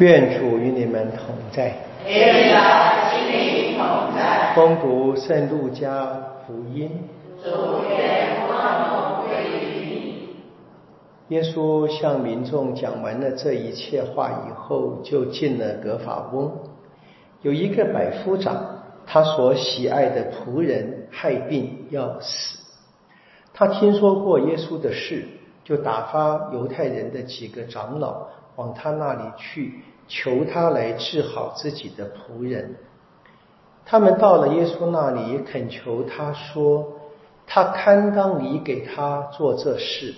愿主与你们同在。愿的心灵同在。恭读圣路加福音。主愿光荣归于你。耶稣向民众讲完了这一切话以后，就进了格法翁。有一个百夫长，他所喜爱的仆人害病要死。他听说过耶稣的事，就打发犹太人的几个长老往他那里去。求他来治好自己的仆人。他们到了耶稣那里，恳求他说：“他堪当你给他做这事，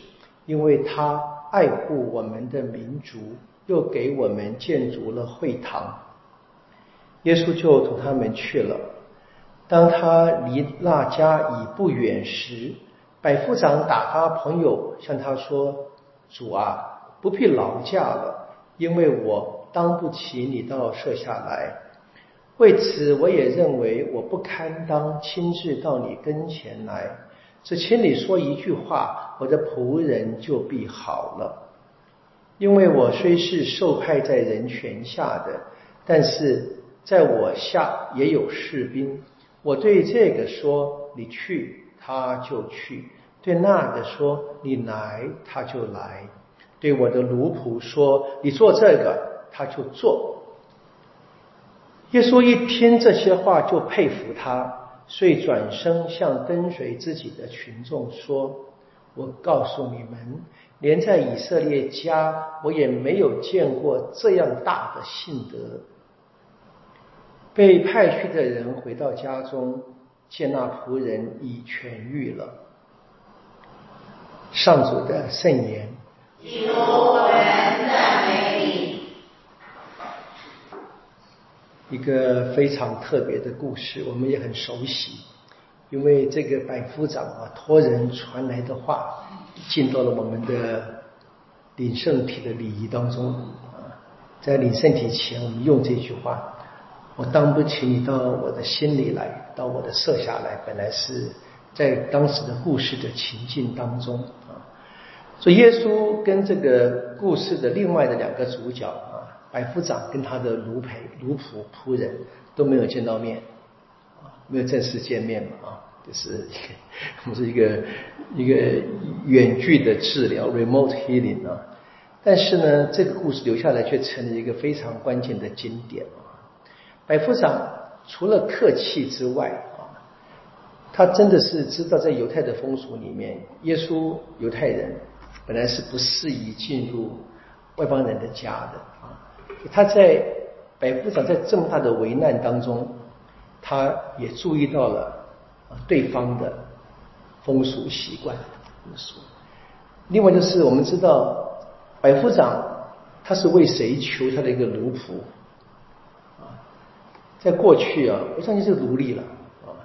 因为他爱护我们的民族，又给我们建筑了会堂。”耶稣就同他们去了。当他离那家已不远时，百夫长打发朋友向他说：“主啊，不必劳驾了，因为我。”当不起你到舍下来，为此我也认为我不堪当亲自到你跟前来，只请你说一句话，我的仆人就必好了。因为我虽是受派在人权下的，但是在我下也有士兵。我对这个说你去，他就去；对那个说你来，他就来；对我的奴仆说你做这个。他就做。耶稣一听这些话，就佩服他，遂转身向跟随自己的群众说：“我告诉你们，连在以色列家，我也没有见过这样大的信德。”被派去的人回到家中，见那仆人已痊愈了。上主的圣言。一个非常特别的故事，我们也很熟悉，因为这个百夫长啊，托人传来的话，进到了我们的领圣体的礼仪当中啊。在领圣体前，我们用这句话：“我当不起你到我的心里来，到我的舍下来。”本来是在当时的故事的情境当中。所以耶稣跟这个故事的另外的两个主角啊。百夫长跟他的奴陪、奴仆、仆人都没有见到面，啊，没有正式见面嘛，啊，就是我们是一个一个远距的治疗 （remote healing） 啊。但是呢，这个故事留下来却成了一个非常关键的经典啊。百夫长除了客气之外啊，他真的是知道在犹太的风俗里面，耶稣犹太人本来是不适宜进入外邦人的家的啊。他在百夫长在这么大的危难当中，他也注意到了对方的风俗习惯。另外就是我们知道，百夫长他是为谁求他的一个奴仆啊？在过去啊，我相信是奴隶了。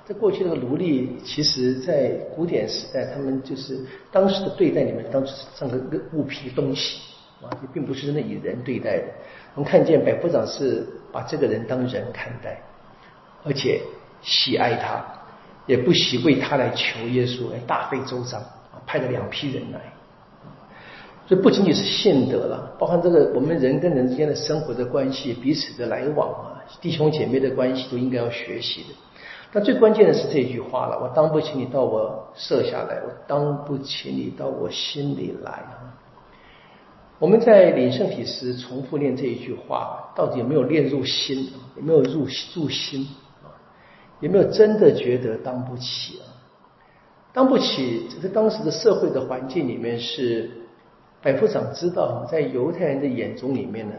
在过去那个奴隶，其实在古典时代，他们就是当时的对待你们当时像个物品东西啊，也并不是真的以人对待的。我们看见百夫长是把这个人当人看待，而且喜爱他，也不惜为他来求耶稣，来大费周章啊，派了两批人来。所以不仅仅是信德了，包含这个我们人跟人之间的生活的关系、彼此的来往啊，弟兄姐妹的关系都应该要学习的。但最关键的是这句话了：我当不起你到我设下来，我当不起你到我心里来。我们在领圣体时重复念这一句话，到底有没有练入心？有没有入入心？有没有真的觉得当不起啊？当不起，在当时的社会的环境里面，是百夫长知道，在犹太人的眼中里面呢，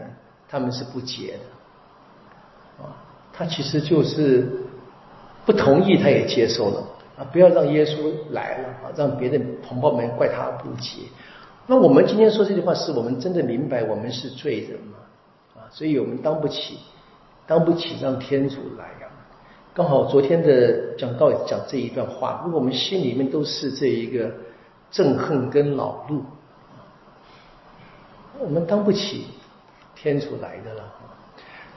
他们是不洁的。他其实就是不同意，他也接受了啊，不要让耶稣来了啊，让别的同胞们怪他不洁。那我们今天说这句话，是我们真的明白我们是罪人吗？啊，所以我们当不起，当不起让天主来呀。刚好昨天的讲道讲这一段话，如果我们心里面都是这一个憎恨跟恼怒，我们当不起天主来的了。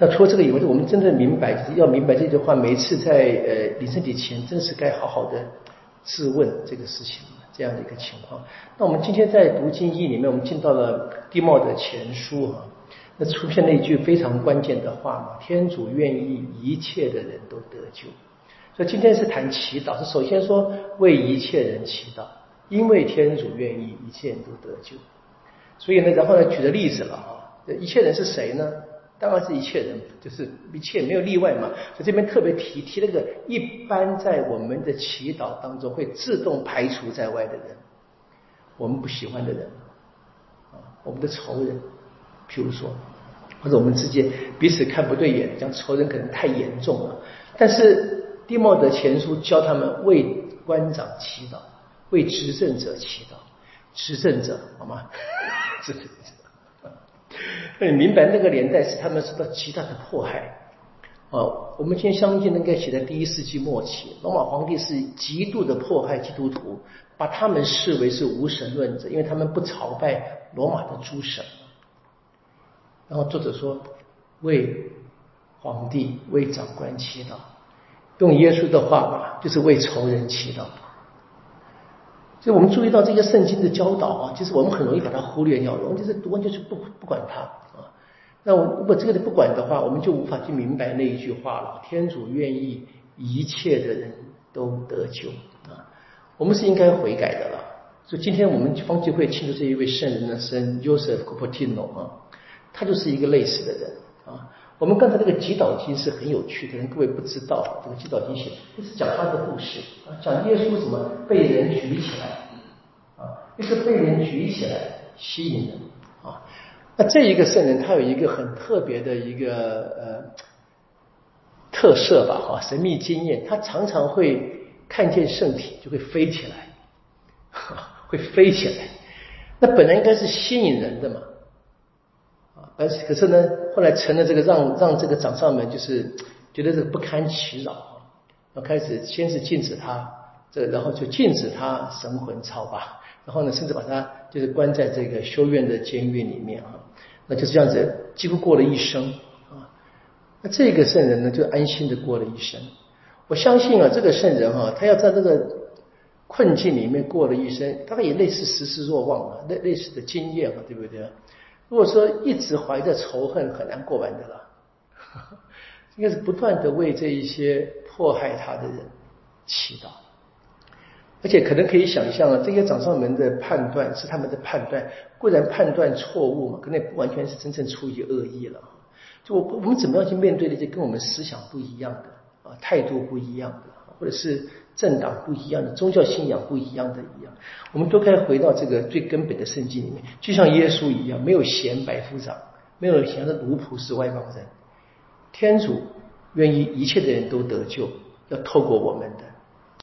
那除了这个以外，我们真的明白，就是要明白这句话。每次在呃临身体前，真是该好好的质问这个事情。这样的一个情况。那我们今天在读经义里面，我们进到了地茂的前书啊。那出现了一句非常关键的话嘛：天主愿意一切的人都得救。所以今天是谈祈祷，是首先说为一切人祈祷，因为天主愿意一切人都得救。所以呢，然后呢，举的例子了啊，一切人是谁呢？当然是一切人，就是一切没有例外嘛。所以这边特别提提那个一般在我们的祈祷当中会自动排除在外的人，我们不喜欢的人啊，我们的仇人，譬如说，或者我们之间彼此看不对眼，讲仇人可能太严重了，但是。蒂莫德前书教他们为官长祈祷，为执政者祈祷。执政者好吗？执政者。那 你明白那个年代是他们受到极大的迫害哦，我们今天相信应该写在第一世纪末期，罗马皇帝是极度的迫害基督徒，把他们视为是无神论者，因为他们不朝拜罗马的诸神。然后作者说，为皇帝、为长官祈祷。用耶稣的话吧，就是为仇人祈祷。所以我们注意到这些圣经的教导啊，其实我们很容易把它忽略掉了。我们就是读完就是不不管它啊。那我如果这个不管的话，我们就无法去明白那一句话了：天主愿意一切的人都得救啊。我们是应该悔改的了。所以今天我们方济会庆祝这一位圣人的生，Joseph Cupertino 啊，他就是一个类似的人啊。我们刚才那个祈祷经是很有趣的，各位不知道这个祈祷经写就是讲他的故事啊，讲耶稣怎么被人举起来啊，就是被人举起来吸引人啊。那这一个圣人他有一个很特别的一个呃特色吧，哈，神秘经验，他常常会看见圣体就会飞起来，会飞起来。那本来应该是吸引人的嘛。而可是呢，后来成了这个让让这个掌上们就是觉得这个不堪其扰啊，开始先是禁止他，这然后就禁止他神魂超拔，然后呢，甚至把他就是关在这个修院的监狱里面啊，那就是这样子几乎过了一生啊。那这个圣人呢，就安心的过了一生。我相信啊，这个圣人哈，他要在这个困境里面过了一生，大概也类似时事若望啊，类类似的经验啊，对不对？如果说一直怀着仇恨，很难过完的了。应该是不断的为这一些迫害他的人祈祷，而且可能可以想象啊，这些掌上门的判断是他们的判断，固然判断错误嘛，可能也不完全是真正出于恶意了。就我我们怎么样去面对那些跟我们思想不一样的啊，态度不一样的，或者是。政党不一样的，宗教信仰不一样的一样，我们都该回到这个最根本的圣经里面，就像耶稣一样，没有嫌百夫长，没有嫌的奴仆是外邦人，天主愿意一切的人都得救，要透过我们的。